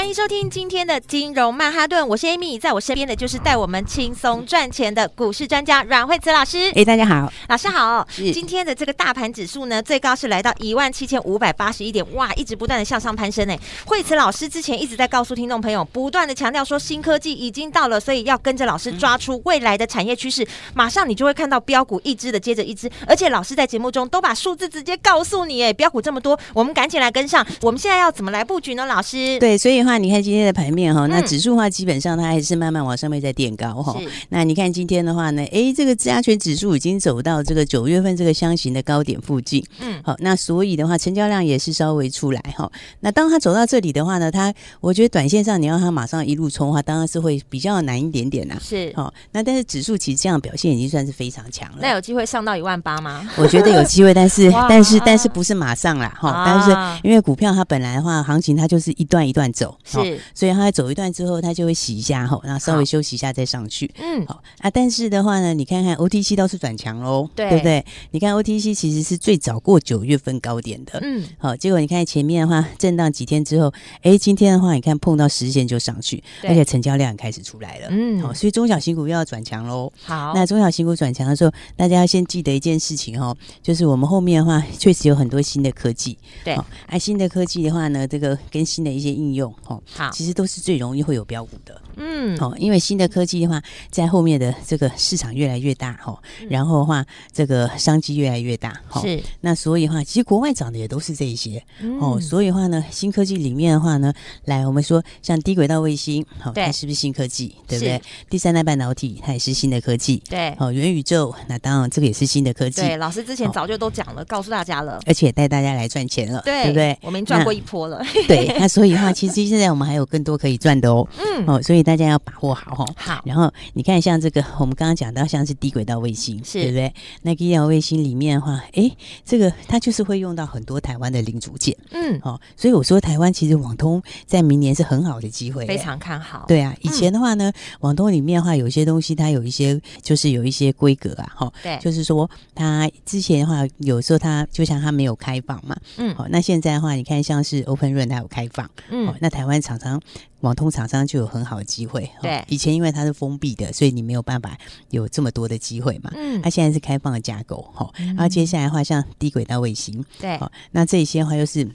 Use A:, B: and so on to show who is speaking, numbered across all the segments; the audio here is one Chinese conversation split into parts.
A: 欢迎收听今天的金融曼哈顿，我是 Amy，在我身边的就是带我们轻松赚钱的股市专家阮慧慈老师。
B: 哎，大家好，
A: 老师好。今天的这个大盘指数呢，最高是来到一万七千五百八十一点，哇，一直不断的向上攀升呢。惠慈老师之前一直在告诉听众朋友，不断的强调说新科技已经到了，所以要跟着老师抓出未来的产业趋势，马上你就会看到标股一只的接着一只，而且老师在节目中都把数字直接告诉你，哎，标股这么多，我们赶紧来跟上。我们现在要怎么来布局呢？老师？
B: 对，所以的话，你看今天的盘。面哈，那指数的话基本上它还是慢慢往上面在垫高哈。那你看今天的话呢，哎，这个加权指数已经走到这个九月份这个箱型的高点附近。嗯，好，那所以的话，成交量也是稍微出来哈。那当它走到这里的话呢，它我觉得短线上你要它马上一路冲的话，当然是会比较难一点点啊。是，好，那但是指数其实这样表现已经算是非常强了。
A: 那有机会上到一万八吗？
B: 我觉得有机会，但是 但是但是不是马上啦哈。但是因为股票它本来的话，行情它就是一段一段走，是，所以他走一段之后。他就会洗一下哈，然后稍微休息一下再上去。嗯，好啊。但是的话呢，你看看 OTC 倒是转强喽，对，对不对？你看 OTC 其实是最早过九月份高点的。嗯，好，结果你看前面的话震荡几天之后，哎，今天的话你看碰到十线就上去，而且成交量开始出来了。嗯，好，所以中小型股又要转强喽。好，那中小型股转强的时候，大家要先记得一件事情哦，就是我们后面的话确实有很多新的科技。对，啊，新的科技的话呢，这个跟新的一些应用，哈，好，其实都是最容易会有标股的。嗯，好，因为新的科技的话，在后面的这个市场越来越大哈，然后的话，这个商机越来越大哈。是，那所以的话，其实国外涨的也都是这一些哦。所以的话呢，新科技里面的话呢，来我们说像低轨道卫星，好，它是不是新科技？对不对？第三代半导体它也是新的科技。对，哦，元宇宙那当然这个也是新的科技。
A: 对，老师之前早就都讲了，告诉大家了，
B: 而且带大家来赚钱了，对不对？
A: 我们赚过一波了。
B: 对，那所以的话，其实现在我们还有更多可以赚的哦。嗯，哦，所以大家要把握好哦。好，然后你看像这个，我们刚刚讲到像是低轨道卫星，是。对不对？那低轨道卫星里面的话，哎，这个它就是会用到很多台湾的零组件。嗯，哦，所以我说台湾其实网通在明年是很好的机会，
A: 非常看好。
B: 对啊，以前的话呢，网通里面的话有一些东西它有一些就是有一些规格啊，哈，对，就是说它之前的话有时候它就像它没有开放嘛，嗯，好，那现在的话你看像是 Open Run 它有开放，嗯，那台湾厂商。网通厂商就有很好的机会。对，以前因为它是封闭的，所以你没有办法有这么多的机会嘛。嗯，它现在是开放的架构，哈。然后接下来的话，像低轨道卫星，对，那这些的话又是。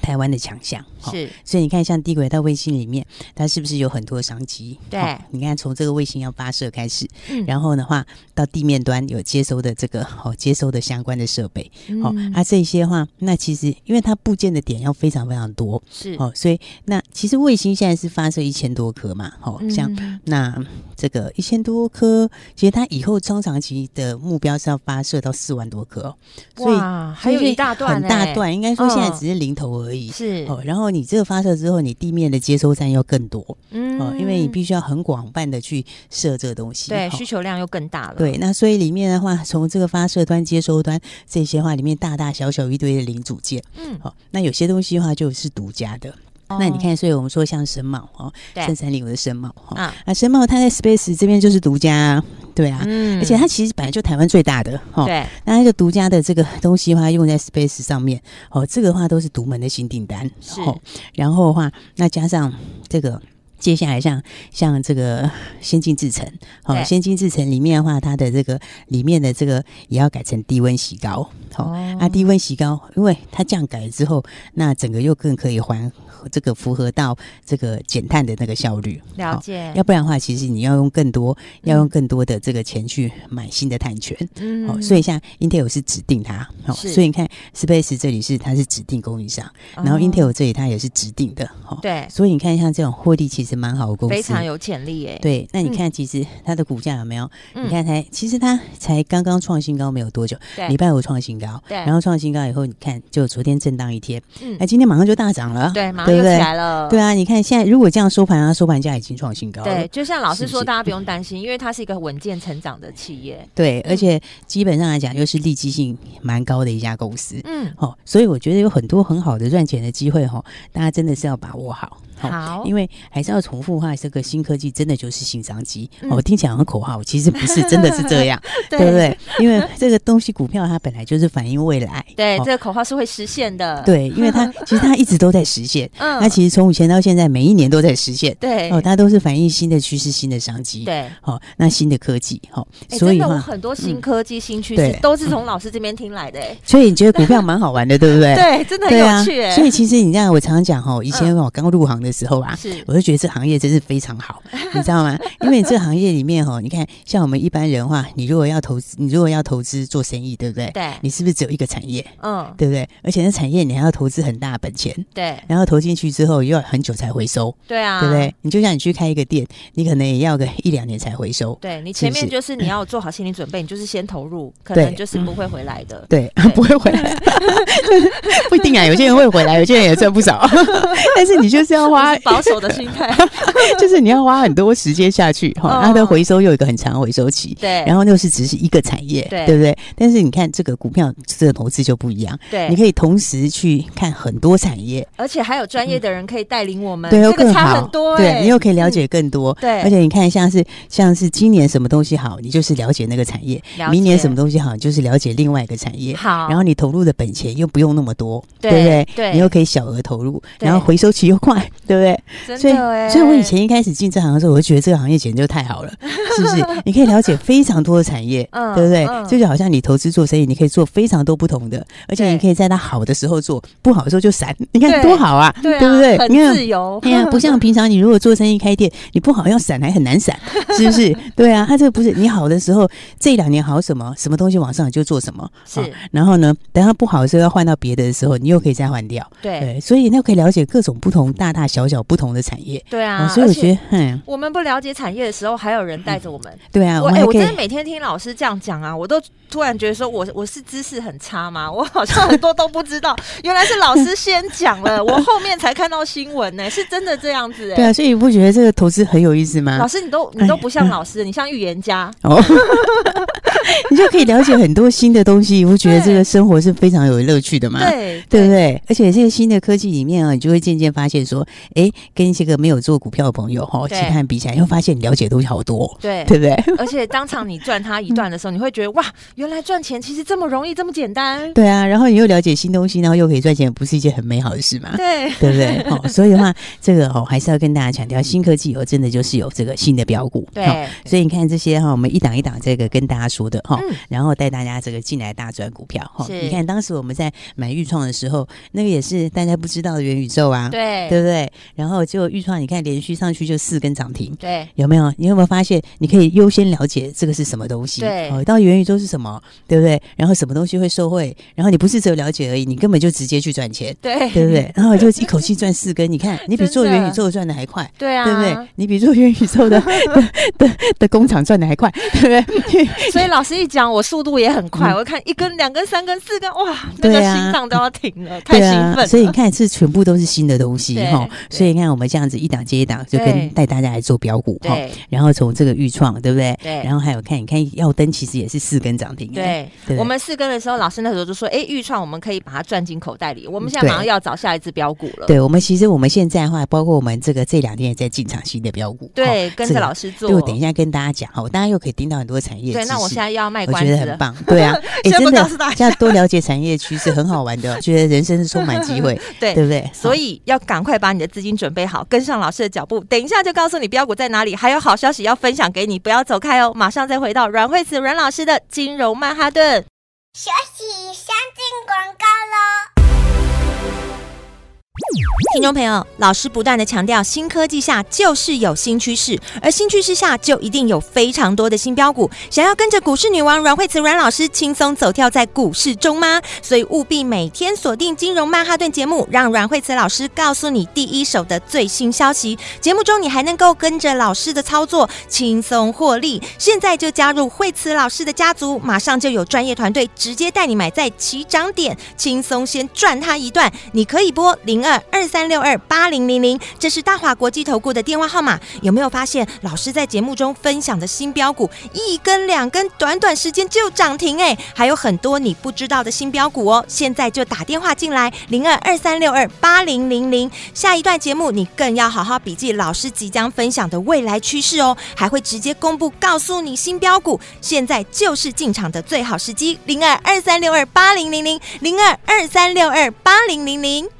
B: 台湾的强项是，所以你看，像低轨道卫星里面，它是不是有很多商机？对，你看从这个卫星要发射开始，嗯，然后的话到地面端有接收的这个哦，接收的相关的设备，哦，啊这些话，那其实因为它部件的点要非常非常多，是。哦，所以那其实卫星现在是发射一千多颗嘛，哦，像那这个一千多颗，其实它以后中长期的目标是要发射到四万多颗，所以
A: 还有一大段，
B: 很大段，应该说现在只是零头。而已。是。哦，然后你这个发射之后，你地面的接收站要更多，嗯，哦，因为你必须要很广泛的去设这个东西，
A: 对，需求量又更大了。
B: 对，那所以里面的话，从这个发射端、接收端这些话，里面大大小小一堆的零组件，嗯，好，那有些东西的话就是独家的。那你看，所以我们说像神茂哦，深山里有的神茂哈，啊，神茂它在 Space 这边就是独家，对啊，而且它其实本来就台湾最大的哈，对，那它就独家的这个东西的话用在 Space 上面，哦，这个的话都是独门的新订单，是，然后的话，那加上这个。接下来像像这个 先进制程，好，先进制程里面的话，它的这个里面的这个也要改成低温洗膏，好，啊，低温洗膏，因为它这样改了之后，那整个又更可以还这个符合到这个减碳的那个效率。了解，要不然的话，其实你要用更多，要用更多的这个钱去买新的碳权，嗯，好，所以像 Intel 是指定它，好，所以你看 Space 这里是它是指定供应商，然后 Intel 这里它也是指定的，好，对，所以你看像这种获利其实。实蛮好的公司，
A: 非常有潜力诶。
B: 对，那你看，其实它的股价有没有？你看才，其实它才刚刚创新高没有多久，礼拜五创新高，对，然后创新高以后，你看就昨天震荡一天，嗯，那今天马上就大涨了，
A: 对，马上就起来了，
B: 对啊，你看现在如果这样收盘啊，收盘价已经创新高了，
A: 对，就像老师说，大家不用担心，因为它是一个稳健成长的企业，
B: 对，而且基本上来讲又是利基性蛮高的一家公司，嗯，好，所以我觉得有很多很好的赚钱的机会哈，大家真的是要把握好。好，因为还是要重复话，这个新科技真的就是新商机。我听起来很口号，其实不是，真的是这样，对。不对？因为这个东西股票它本来就是反映未来，
A: 对，这个口号是会实现的。
B: 对，因为它 其实它一直都在实现，嗯，它其实从以前到现在每一年都在实现，对，哦，它都是反映新的趋势、新的商机，对，好，那新的科技，好，
A: 所以很多新科技、新趋势都是从老师这边听来的，
B: 所以你觉得股票蛮好玩的，对不对？
A: 对，真的很有趣。
B: 所以其实你这样，我常常讲哦，以前我刚入行的时候啊，是。我就觉得这行业真是非常好，你知道吗？因为你这行业里面哈，你看像我们一般人的话，你如果要投资，你如果要投资做生意，对不对？对。你是不是只有一个产业？嗯，对不对？而且那产业你还要投资很大的本钱，对。然后投进去之后又要很久才回收，对啊，对不对？你就像你去开一个店，你可能也要个一两年才回收。
A: 对，你前面就是你要做好心理准备，你就是先投入，可能就是不会回来的。
B: 对，不会回来，不一定啊。有些人会回来，有些人也赚不少，但是你就是要花
A: 保守的。心态。
B: 就是你要花很多时间下去哈，它的回收又有一个很长的回收期，对，然后又是只是一个产业，对，对不对？但是你看这个股票这个投资就不一样，对，你可以同时去看很多产业，
A: 而且还有专业的人可以带领我们，对，又更好，
B: 对，你又可以了解更多，对，而且你看像是像是今年什么东西好，你就是了解那个产业，明年什么东西好，你就是了解另外一个产业，好，然后你投入的本钱又不用那么多，对不对？对，你又可以小额投入，然后回收期又快，对不对？所以，所以我以前一开始进这行的时候，我就觉得这个行业简直就太好了，是不是？你可以了解非常多的产业，嗯，对不对？这就好像你投资做生意，你可以做非常多不同的，而且你可以在它好的时候做，不好的时候就闪。你看多好啊，对不对？
A: 很自由。
B: 哎呀，不像平常你如果做生意开店，你不好要闪还很难闪，是不是？对啊，它这个不是你好的时候，这两年好什么什么东西往上就做什么，是。然后呢，等它不好的时候要换到别的的时候，你又可以再换掉。对，所以那可以了解各种不同大大小小小不同的产业。对啊，所以我觉得，嗯，
A: 我们不了解产业的时候，还有人带着我们。
B: 对啊，
A: 我哎，我真的每天听老师这样讲啊，我都突然觉得说，我我是知识很差吗？我好像很多都不知道，原来是老师先讲了，我后面才看到新闻呢，是真的这样子哎。
B: 对啊，所以你不觉得这个投资很有意思吗？
A: 老师，你都你都不像老师，你像预言家哦，
B: 你就可以了解很多新的东西，你不觉得这个生活是非常有乐趣的吗？对，对不对？而且这个新的科技里面啊，你就会渐渐发现说，哎，跟一些个没有做股票的朋友哈，其他比起来，你会发现你了解的东西好多，对，对不对？
A: 而且当场你赚他一段的时候，你会觉得哇，原来赚钱其实这么容易，这么简单。
B: 对啊，然后你又了解新东西，然后又可以赚钱，不是一件很美好的事吗？对，对不对？哦，所以的话，这个哦，还是要跟大家强调，新科技哦，真的就是有这个新的标股。对，所以你看这些哈，我们一档一档这个跟大家说的哈，然后带大家这个进来大赚股票哈。你看当时我们在买预创的时候，那个也是大家不知道的元宇宙啊，对，对不对？然后结果钰创，你看连续上去就四根涨停，对，有没有？你有没有发现，你可以优先了解这个是什么东西？对，哦，到底元宇宙是什么？对不对？然后什么东西会受惠？然后你不是只有了解而已，你根本就直接去赚钱，对，对不对？然后就一口气赚四根，你看，你比做元宇宙赚的还快，对啊，对不对？你比做元宇宙的 的的工厂赚的还快，对不对？
A: 所以老师一讲，我速度也很快，我看一根、两根、三根、四根，哇，那个心脏都要停了，太兴奋。
B: 所以你看，是全部都是新的东西哈。所以你看，我们这样子一档接一档，就跟带大家来做标股哈。然后从这个预创，对不对？对。然后还有看，你看耀登其实也是四根涨停。对。
A: 我们四根的时候，老师那时候就说：“哎，预创我们可以把它赚进口袋里。”我们现在马上要找下一只标股了。
B: 对，我们其实我们现在的话，包括我们这个这两天也在进场新的标股。
A: 对，跟着老师做。
B: 就等一下跟大家讲哈，大家又可以听到很多产业。
A: 对，那我现在要卖关子。
B: 我觉得很棒。对啊，哎，真的，这样多了解产业趋势很好玩的，觉得人生是充满机会，对，对不对？
A: 所以要赶快把你的资金准备好，跟上老师的脚步。等一下就告诉你标股在哪里，还有好消息要分享给你，不要走开哦！马上再回到阮惠慈阮老师的金融曼哈顿。
C: 休息，先进广告喽。
A: 听众朋友，老师不断地强调，新科技下就是有新趋势，而新趋势下就一定有非常多的新标股。想要跟着股市女王阮慧慈阮老师轻松走跳在股市中吗？所以务必每天锁定《金融曼哈顿》节目，让阮慧慈老师告诉你第一手的最新消息。节目中你还能够跟着老师的操作轻松获利。现在就加入慧慈老师的家族，马上就有专业团队直接带你买在起涨点，轻松先赚它一段。你可以拨零二二三。六二八零零零，这是大华国际投顾的电话号码。有没有发现老师在节目中分享的新标股，一根两根，短短时间就涨停？哎，还有很多你不知道的新标股哦！现在就打电话进来，零二二三六二八零零零。下一段节目你更要好好笔记老师即将分享的未来趋势哦，还会直接公布告诉你新标股，现在就是进场的最好时机，零二二三六二八零零零，零二二三六二八零零零。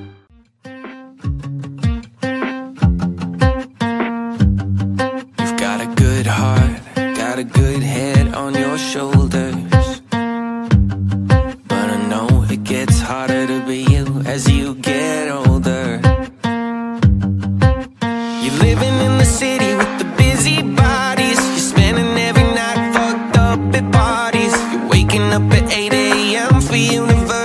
A: 8 a.m. for universe.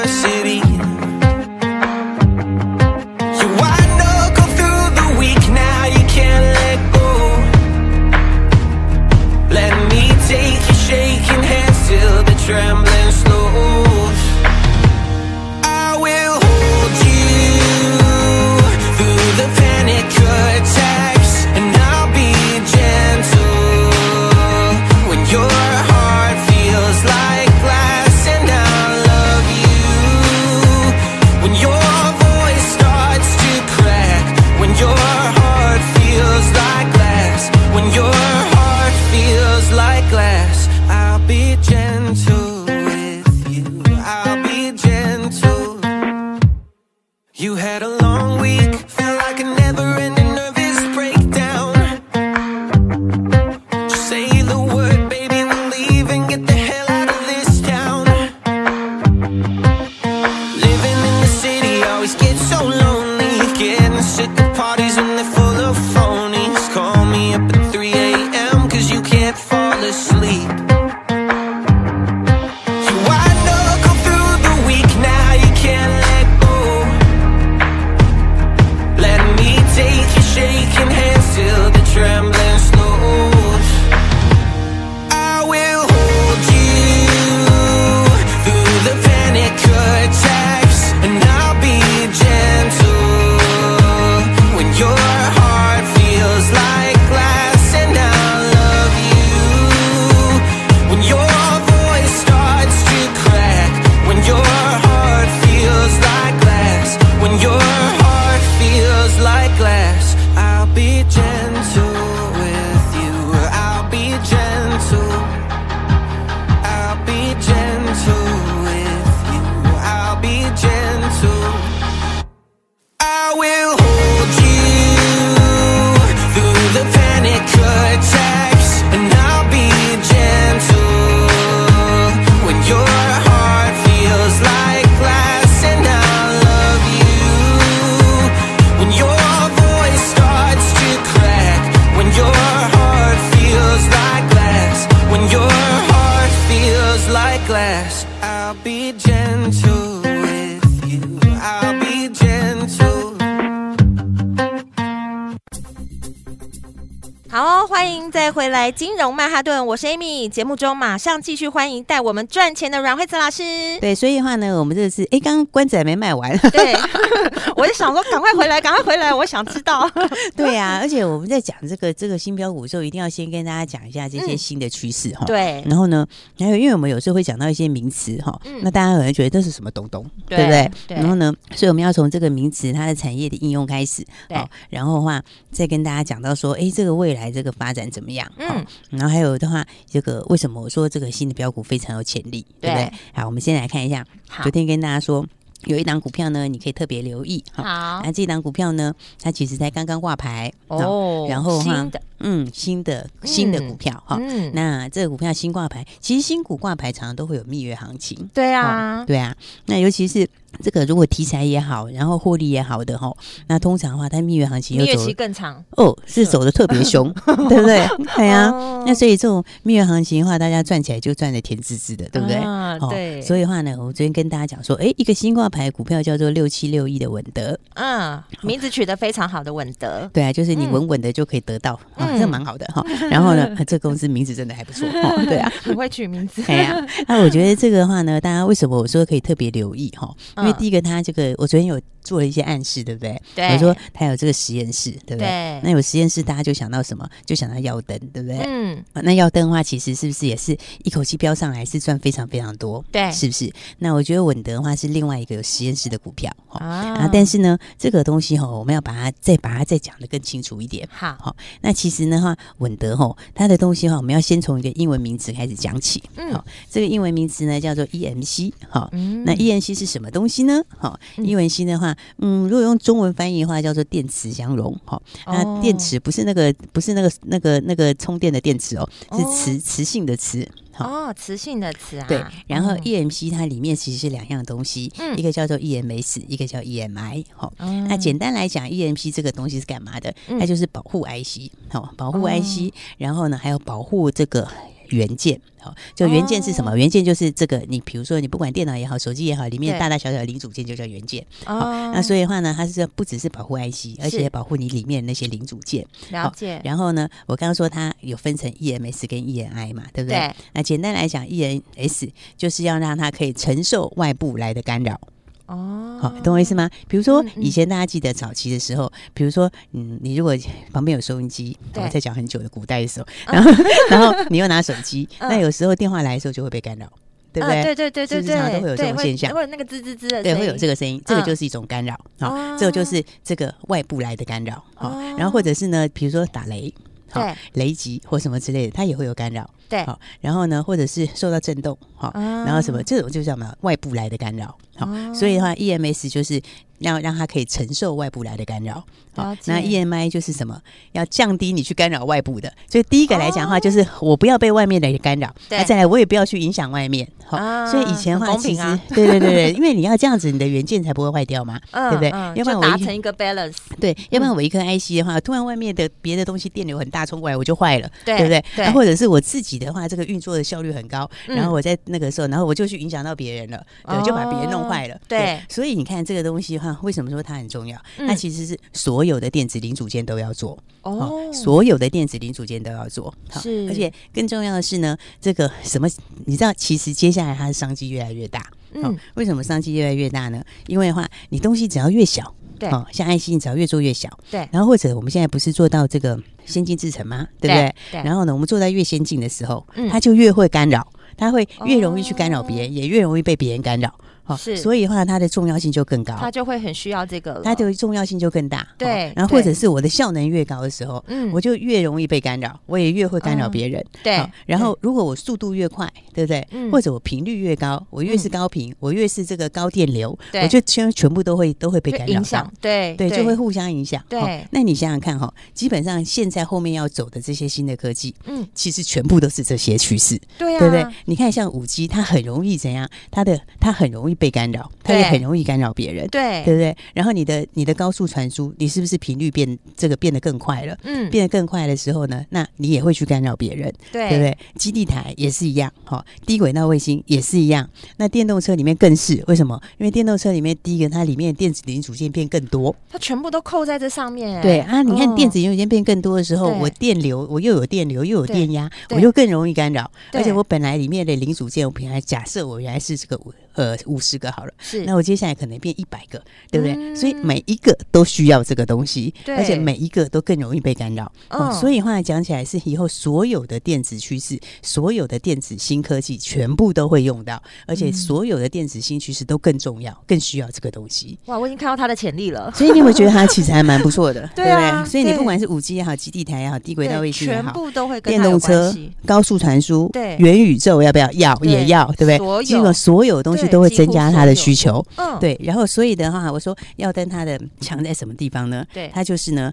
A: 欢迎再回来金融曼哈顿，我是 Amy。节目中马上继续欢迎带我们赚钱的阮慧慈老师。
B: 对，所以的话呢，我们这次哎，刚刚关子还没卖完。
A: 对，我就想说，赶快回来，赶快回来，我想知道。
B: 对呀、啊，而且我们在讲这个这个新标股的时候，一定要先跟大家讲一下这些新的趋势哈。
A: 对、嗯。
B: 然后呢，还有因为我们有时候会讲到一些名词哈，嗯、那大家可能觉得这是什么东东，对，对不对？对。然后呢，所以我们要从这个名词它的产业的应用开始，对。然后的话，再跟大家讲到说，哎，这个未来这个发展怎么样？嗯。然后还有的话，这个为什么我说这个新的标股非常有潜力，对，对不对？好，我们先来看一下，昨天跟大家说。有一档股票呢，你可以特别留意。好，那这档股票呢，它其实才刚刚挂牌哦，然后哈，嗯，新的新的股票哈，嗯，那这个股票新挂牌，其实新股挂牌常常都会有蜜月行情，对啊，对啊，那尤其是。这个如果题材也好，然后获利也好的哈，那通常的话，它蜜月行情又走蜜月期
A: 更长。
B: 哦，是走的特别凶，对不对？对啊，那所以这种蜜月行情的话，大家赚起来就赚的甜滋滋的，对不对？啊，对。所以的话呢，我昨天跟大家讲说，哎，一个新挂牌股票叫做六七六一的稳德，
A: 嗯，名字取得非常好的稳德，
B: 对啊，就是你稳稳的就可以得到，啊，这蛮好的哈。然后呢，这公司名字真的还不错，对啊，
A: 很会取名字。
B: 对啊，那我觉得这个的话呢，大家为什么我说可以特别留意哈？因为第一个，他这个我昨天有做了一些暗示，对不对？对。我说他有这个实验室，对不对？那有实验室，大家就想到什么？就想到耀登，对不对？嗯。那耀登的话，其实是不是也是一口气飙上来，是赚非常非常多？对，是不是？那我觉得稳德的话是另外一个有实验室的股票哈。啊。但是呢，这个东西哈，我们要把它再把它再讲的更清楚一点。好。好。那其实呢话，稳德哈，它的东西哈，我们要先从一个英文名词开始讲起。嗯。好，这个英文名词呢叫做 EMC。好。嗯。那 EMC 是什么东西呢？好。英文新的话，嗯，如果用中文翻译的话，叫做电磁相容，哈、哦，那电池不是那个，不是那个，那个，那个充电的电池哦，是磁磁性的磁，
A: 哦，磁性的磁啊，
B: 对。然后 EMC 它里面其实是两样东西，嗯，一个叫做 EMS，一个叫 EMI，好、嗯。那简单来讲，EMC 这个东西是干嘛的？它就是保护 IC，好，保护 IC，然后呢，还有保护这个。元件，好，就元件是什么？哦、元件就是这个，你比如说你不管电脑也好，手机也好，里面大大小小的零组件就叫元件。好，那所以的话呢，它是不只是保护 IC，而且保护你里面那些零组件。了解。然后呢，我刚刚说它有分成 EMS 跟 EMI 嘛，对不对？对。那简单来讲，EMS 就是要让它可以承受外部来的干扰。哦，好，懂我意思吗？比如说以前大家记得早期的时候，比如说，嗯，你如果 旁边有收音机，我在讲很久的古代的时候，然后 然后你又拿手机，那有时候电话来的时候就会被干扰，对不对？对对对对对，常常都会有这种现象，
A: 会那个吱吱吱的，
B: 对，会有这个声音，这个就是一种干扰，好，这个就是这个外部来的干扰，好，然后或者是呢，比如说打雷，好，雷击或什么之类的，它也会有干扰。对，好，然后呢，或者是受到震动，好，然后什么，这种就叫什么外部来的干扰，好，所以的话，EMS 就是要让它可以承受外部来的干扰，好，那 EMI 就是什么，要降低你去干扰外部的，所以第一个来讲的话，就是我不要被外面的干扰，那再来我也不要去影响外面，好，所以以前的话其实，对对对对，因为你要这样子，你的元件才不会坏掉嘛，对不对？要不然我
A: 达成一个 balance，
B: 对，要不然我一颗 IC 的话，突然外面的别的东西电流很大冲过来，我就坏了，对不对？那或者是我自己。的话，这个运作的效率很高，然后我在那个时候，然后我就去影响到别人了，对，就把别人弄坏了。对，所以你看这个东西的话，为什么说它很重要？它其实是所有的电子零组件都要做哦，所有的电子零组件都要做。是，而且更重要的是呢，这个什么，你知道，其实接下来它的商机越来越大。嗯，为什么商机越来越大呢？因为的话，你东西只要越小，对，像爱心只要越做越小，对，然后或者我们现在不是做到这个。先进制程吗？对不对？对。然后呢，我们做在越先进的时候，嗯，它就越会干扰，它会越容易去干扰别人，也越容易被别人干扰。好，是，所以的话，它的重要性就更高，
A: 它就会很需要这个了，
B: 它的重要性就更大。对，然后或者是我的效能越高的时候，嗯，我就越容易被干扰，我也越会干扰别人。对，然后如果我速度越快，对不对？或者我频率越高，我越是高频，我越是这个高电流，我就全全部都会都会被干扰到。对对，就会互相影响。对，那你想想看哈，基本上现在后面要走的这些新的科技，嗯，其实全部都是这些趋势。对啊，对不对？你看像五 G，它很容易怎样？它的它很容易。被干扰，它也很容易干扰别人，
A: 对
B: 对不对？然后你的你的高速传输，你是不是频率变这个变得更快了？嗯，变得更快的时候呢，那你也会去干扰别人，对对不对？基地台也是一样，哈，低轨道卫星也是一样。那电动车里面更是为什么？因为电动车里面第一个，它里面电子零组件变更多，
A: 它全部都扣在这上面。
B: 对啊，你看电子零组件变更多的时候，我电流我又有电流又有电压，我就更容易干扰。而且我本来里面的零组件，我本来假设我原来是这个呃五十个好了，是那我接下来可能变一百个，对不对？所以每一个都需要这个东西，而且每一个都更容易被干扰。哦，所以话来讲起来是以后所有的电子趋势，所有的电子新科技全部都会用到，而且所有的电子新趋势都更重要，更需要这个东西。
A: 哇，我已经看到它的潜力了。
B: 所以你会觉得它 其实还蛮不错的，对不对？所以你不管是五 G 也好，基地台也好，低轨道卫星也好，
A: 全部都会跟
B: 电动车、高速传输、对元宇宙要不要？要也要，对不对？所有所有东西都会增加他的需求，嗯，对。然后所以的话，我说要登他的强在什么地方呢？对，他就是呢。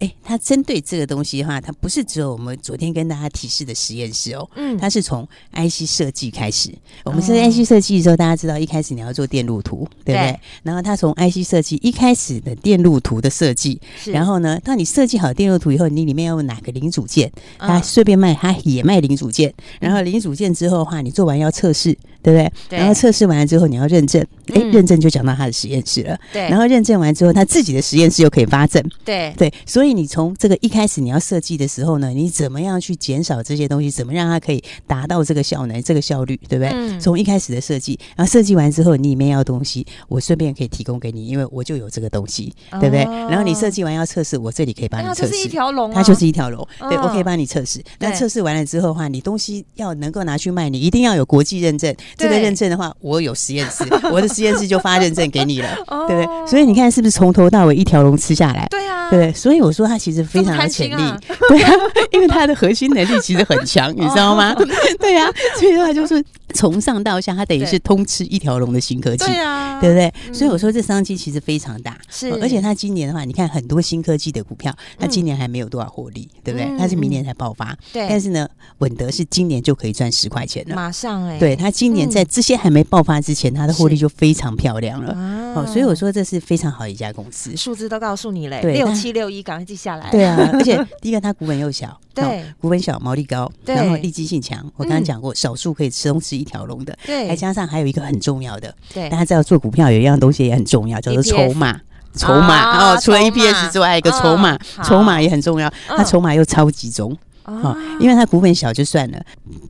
B: 哎，它针对这个东西的话，它不是只有我们昨天跟大家提示的实验室哦，嗯，它是从 IC 设计开始。我们是 IC 设计的时候，大家知道一开始你要做电路图，对不对？然后它从 IC 设计一开始的电路图的设计，然后呢，当你设计好电路图以后，你里面要用哪个零组件，它顺便卖，它也卖零组件。然后零组件之后的话，你做完要测试，对不对？然后测试完了之后，你要认证，哎，认证就讲到它的实验室了。对，然后认证完之后，他自己的实验室又可以发证。对对，所以。所以你从这个一开始你要设计的时候呢，你怎么样去减少这些东西？怎么让它可以达到这个效能、这个效率，对不对？嗯、从一开始的设计，然后设计完之后，你里面要东西，我顺便可以提供给你，因为我就有这个东西，对不对？哦、然后你设计完要测试，我这里可以帮你测试。它就是一条龙，它就是一条龙。对，我可以帮你测试。那测试完了之后的话，你东西要能够拿去卖，你一定要有国际认证。这个认证的话，我有实验室，我的实验室就发认证给你了，对不对？所以你看是不是从头到尾一条龙吃下来？对啊，对不对？所以我说他其实非常。潜力，对啊，因为他的核心能力其实很强，你知道吗？对啊，所以的话就是从上到下，他等于是通吃一条龙的新科技，对啊，对不对？所以我说这商机其实非常大，是。而且他今年的话，你看很多新科技的股票，他今年还没有多少获利，对不对？他是明年才爆发，对。但是呢，稳德是今年就可以赚十块钱了，马上哎。对，他今年在这些还没爆发之前，他的获利就非常漂亮了。哦，所以我说这是非常好一家公司，
A: 数字都告诉你嘞，六七六一，赶快记下来。
B: 对啊。而且第一个，它股本又小，对，股本小，毛利高，然后利基性强。我刚刚讲过，少数可以吃东西一条龙的，对，还加上还有一个很重要的，对，大家知道做股票有一样东西也很重要，叫做筹码，筹码哦，除了 EPS 之外，还有一个筹码，筹码也很重要。它筹码又超集中，哦，因为它股本小就算了，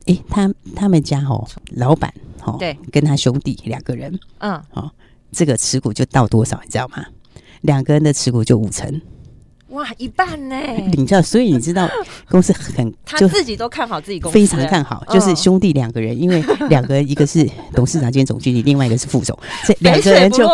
B: 诶，他他们家哦，老板哦，对，跟他兄弟两个人，嗯，哦，这个持股就到多少，你知道吗？两个人的持股就五成。
A: 哇，一半呢？
B: 你知道，所以你知道 公司很，
A: 他自己都看好自己公司，
B: 非常看好。就是兄弟两个人，因为 两个人一个是董事长兼总经理，另外一个是副总，这两个人就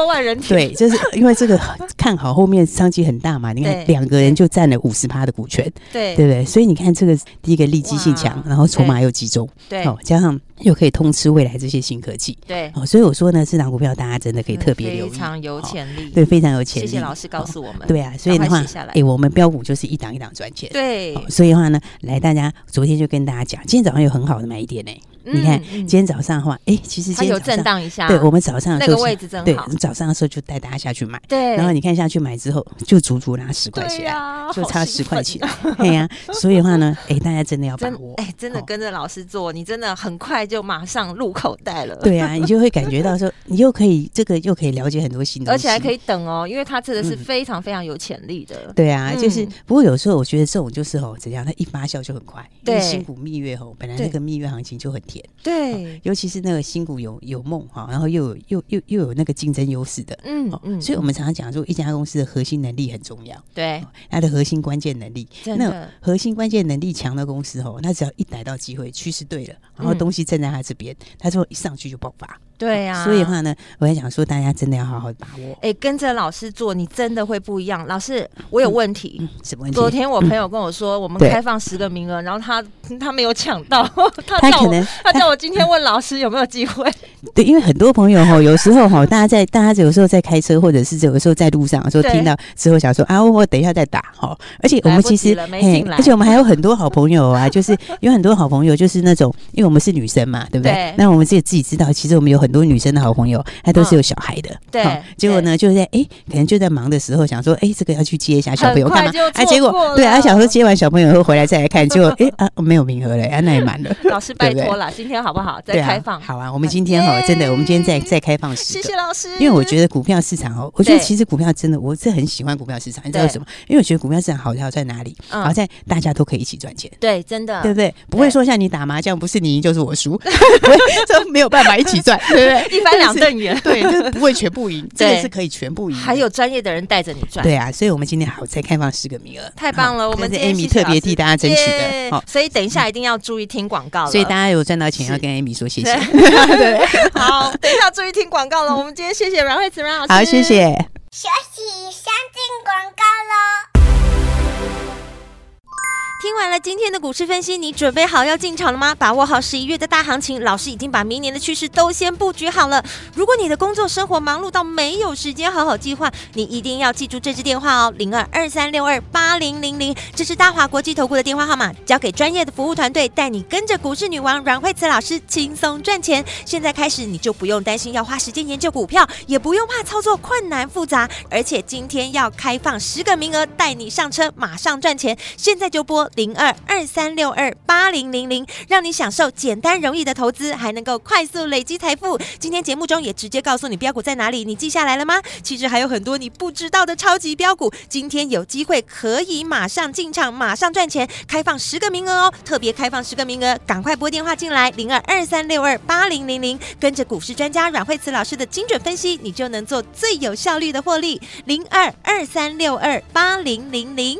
B: 对，就是因为这个看好后面商机很大嘛。你看两个人就占了五十趴的股权，对对不对？所以你看这个第一个利基性强，然后筹码又集中，对，哦，加上又可以通吃未来这些新科技，对，哦，所以我说呢，这档股票大家真的可以特别留意，
A: 非常有潜力，
B: 对，非常有潜力。谢谢
A: 老师告诉我们，
B: 对啊，所以的话，哎。我们标股就是一档一档赚钱，
A: 对，
B: 所以的话呢，来大家昨天就跟大家讲，今天早上有很好的买点呢。你看今天早上的话，哎，其实今天
A: 有震荡一下，
B: 对，我们早上
A: 那个位置正好，
B: 对，早上的时候就带大家下去买，对，然后你看下去买之后，就足足拿十块钱，就差十块钱，对呀，所以的话呢，哎，大家真的要把握，
A: 哎，真的跟着老师做，你真的很快就马上入口袋了，
B: 对啊，你就会感觉到说，你又可以这个又可以了解很多新的，
A: 而且还可以等哦，因为它真的是非常非常有潜力的，
B: 对啊，就是。不过有时候我觉得这种就是哦怎样，它一发酵就很快。对，新股蜜月吼，本来那个蜜月行情就很甜。对，尤其是那个新股有有梦哈，然后又有又又又有那个竞争优势的。嗯嗯。所以我们常常讲说，一家公司的核心能力很重要。对，它的核心关键能力。那核心关键能力强的公司吼，那只要一逮到机会，趋势对了，然后东西站在他这边，他说一上去就爆发。对呀，所以的话呢，我也想说，大家真的要好好把握。
A: 哎，跟着老师做，你真的会不一样。老师，我有问题。什么问题？昨天我朋友跟我说，我们开放十个名额，然后他他没有抢到，他叫我他叫我今天问老师有没有机会。
B: 对，因为很多朋友哈，有时候哈，大家在大家有时候在开车，或者是有的时候在路上的时候听到之后，想说啊，我等一下再打哈。而且我们其实，而且我们还有很多好朋友啊，就是有很多好朋友，就是那种，因为我们是女生嘛，对不对？对那我们自己自己知道，其实我们有很多女生的好朋友，她都是有小孩的。嗯、对。结果呢，就在哎，可能就在忙的时候，想说，哎，这个要去接一下小朋友干嘛？哎，结果对啊，想说接完小朋友以后回来再来看，结果哎 啊，没有名额了，啊，那也满了。
A: 老师拜托了，今天好不好？再开放。
B: 好啊，我们今天哈，真的，我们今天再再开放十个。
A: 谢谢老师。
B: 因为我觉得股票市场哦，我觉得其实股票真的，我是很喜欢股票市场。你知道为什么？因为我觉得股票市场好好在哪里？好在大家都可以一起赚钱。
A: 对，真的，
B: 对不对？不会说像你打麻将，不是你赢就是我输，这没有办法一起赚，对对？
A: 一翻两瞪眼，
B: 对，就是不会全部赢，这个是可以全部赢。
A: 还有专业的人带着你赚。
B: 对啊，所以我们今天好才开放十个名额，
A: 太棒了！我们
B: 是 Amy 特别替大家争取的，
A: 好，所以等一下一定要注意听广告。
B: 所以大家有赚到钱要跟 Amy 说谢谢。
A: 对，好，等一下注意听广告了。我们今天谢谢阮慧慈阮老师，
B: 好，谢谢。
D: 休息，先进广告喽。
A: 听完了今天的股市分析，你准备好要进场了吗？把握好十一月的大行情，老师已经把明年的趋势都先布局好了。如果你的工作生活忙碌到没有时间好好计划，你一定要记住这支电话哦，零二二三六二八零零零，这是大华国际投顾的电话号码，交给专业的服务团队，带你跟着股市女王阮慧慈老师轻松赚钱。现在开始，你就不用担心要花时间研究股票，也不用怕操作困难复杂，而且今天要开放十个名额，带你上车，马上赚钱。现在就拨。零二二三六二八零零零，让你享受简单容易的投资，还能够快速累积财富。今天节目中也直接告诉你标股在哪里，你记下来了吗？其实还有很多你不知道的超级标股，今天有机会可以马上进场，马上赚钱。开放十个名额哦，特别开放十个名额，赶快拨电话进来，零二二三六二八零零零，跟着股市专家阮慧慈老师的精准分析，你就能做最有效率的获利。零二二三六二八零零零。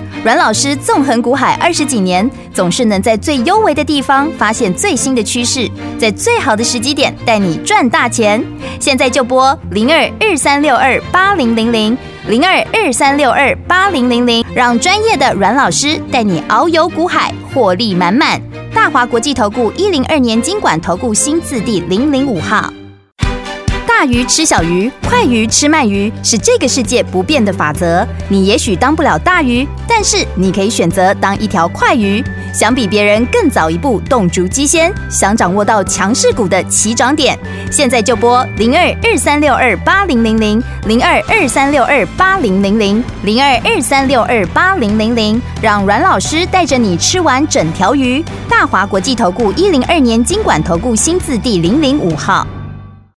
C: 阮老师纵横股海二十几年，总是能在最优微的地方发现最新的趋势，在最好的时机点带你赚大钱。现在就拨零二二三六二八零零零零二二三六二八零零零，让专业的阮老师带你遨游股海，获利满满。大华国际投顾一零二年金管投顾新字第零零五号。大鱼吃小鱼，快鱼吃慢鱼，是这个世界不变的法则。你也许当不了大鱼，但是你可以选择当一条快鱼。想比别人更早一步动足机先，想掌握到强势股的起涨点，现在就拨零二二三六二八零零零零二二三六二八零零零零二二三六二八零零零，让阮老师带着你吃完整条鱼。大华国际投顾一零二年金管投顾新字第零零五号。